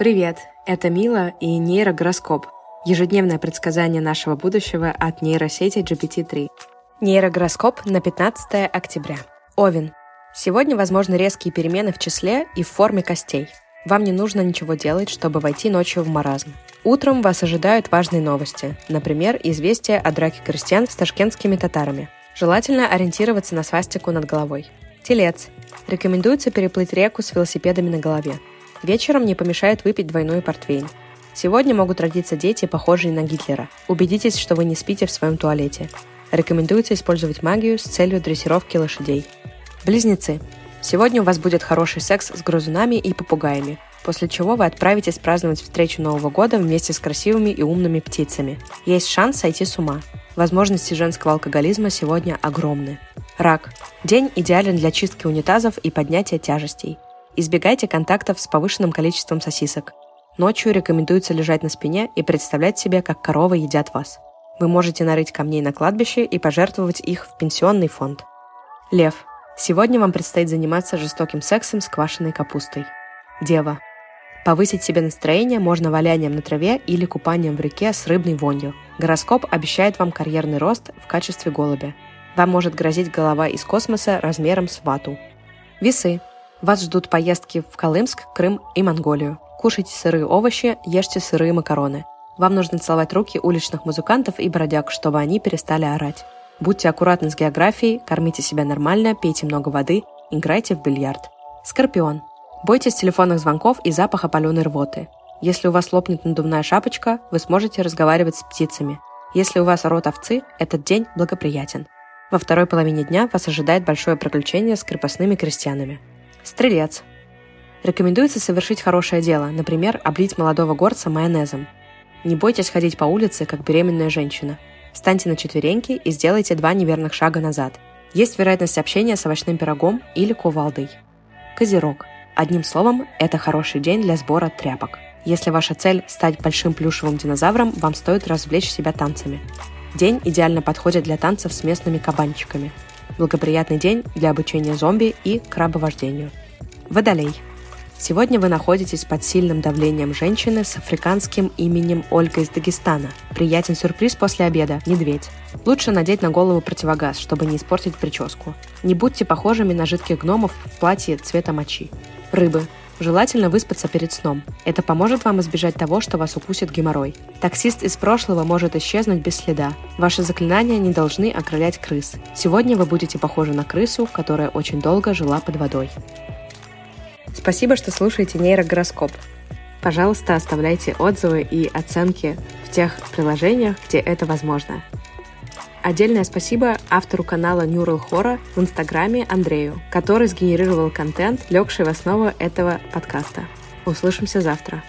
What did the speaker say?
Привет, это Мила и нейрогороскоп – ежедневное предсказание нашего будущего от нейросети GPT-3. Нейрогороскоп на 15 октября. Овен. Сегодня возможны резкие перемены в числе и в форме костей. Вам не нужно ничего делать, чтобы войти ночью в маразм. Утром вас ожидают важные новости, например, известие о драке крестьян с ташкентскими татарами. Желательно ориентироваться на свастику над головой. Телец. Рекомендуется переплыть реку с велосипедами на голове. Вечером не помешает выпить двойной портвейн. Сегодня могут родиться дети, похожие на Гитлера. Убедитесь, что вы не спите в своем туалете. Рекомендуется использовать магию с целью дрессировки лошадей. Близнецы. Сегодня у вас будет хороший секс с грызунами и попугаями, после чего вы отправитесь праздновать встречу Нового года вместе с красивыми и умными птицами. Есть шанс сойти с ума. Возможности женского алкоголизма сегодня огромны. Рак. День идеален для чистки унитазов и поднятия тяжестей. Избегайте контактов с повышенным количеством сосисок. Ночью рекомендуется лежать на спине и представлять себе, как коровы едят вас. Вы можете нарыть камней на кладбище и пожертвовать их в пенсионный фонд. Лев. Сегодня вам предстоит заниматься жестоким сексом с квашеной капустой. Дева. Повысить себе настроение можно валянием на траве или купанием в реке с рыбной вонью. Гороскоп обещает вам карьерный рост в качестве голубя. Вам может грозить голова из космоса размером с вату. Весы. Вас ждут поездки в Колымск, Крым и Монголию. Кушайте сырые овощи, ешьте сырые макароны. Вам нужно целовать руки уличных музыкантов и бродяг, чтобы они перестали орать. Будьте аккуратны с географией, кормите себя нормально, пейте много воды, играйте в бильярд. Скорпион. Бойтесь телефонных звонков и запаха паленой рвоты. Если у вас лопнет надувная шапочка, вы сможете разговаривать с птицами. Если у вас рот овцы, этот день благоприятен. Во второй половине дня вас ожидает большое приключение с крепостными крестьянами. Стрелец. Рекомендуется совершить хорошее дело, например, облить молодого горца майонезом. Не бойтесь ходить по улице, как беременная женщина. Встаньте на четвереньки и сделайте два неверных шага назад. Есть вероятность общения с овощным пирогом или кувалдой. Козерог. Одним словом, это хороший день для сбора тряпок. Если ваша цель – стать большим плюшевым динозавром, вам стоит развлечь себя танцами. День идеально подходит для танцев с местными кабанчиками – Благоприятный день для обучения зомби и крабовождению. Водолей. Сегодня вы находитесь под сильным давлением женщины с африканским именем Ольга из Дагестана. Приятен сюрприз после обеда – медведь. Лучше надеть на голову противогаз, чтобы не испортить прическу. Не будьте похожими на жидких гномов в платье цвета мочи. Рыбы. Желательно выспаться перед сном. Это поможет вам избежать того, что вас укусит геморрой. Таксист из прошлого может исчезнуть без следа. Ваши заклинания не должны окрылять крыс. Сегодня вы будете похожи на крысу, которая очень долго жила под водой. Спасибо, что слушаете нейрогороскоп. Пожалуйста, оставляйте отзывы и оценки в тех приложениях, где это возможно. Отдельное спасибо автору канала Neural Horror в Инстаграме Андрею, который сгенерировал контент, легший в основу этого подкаста. Услышимся завтра.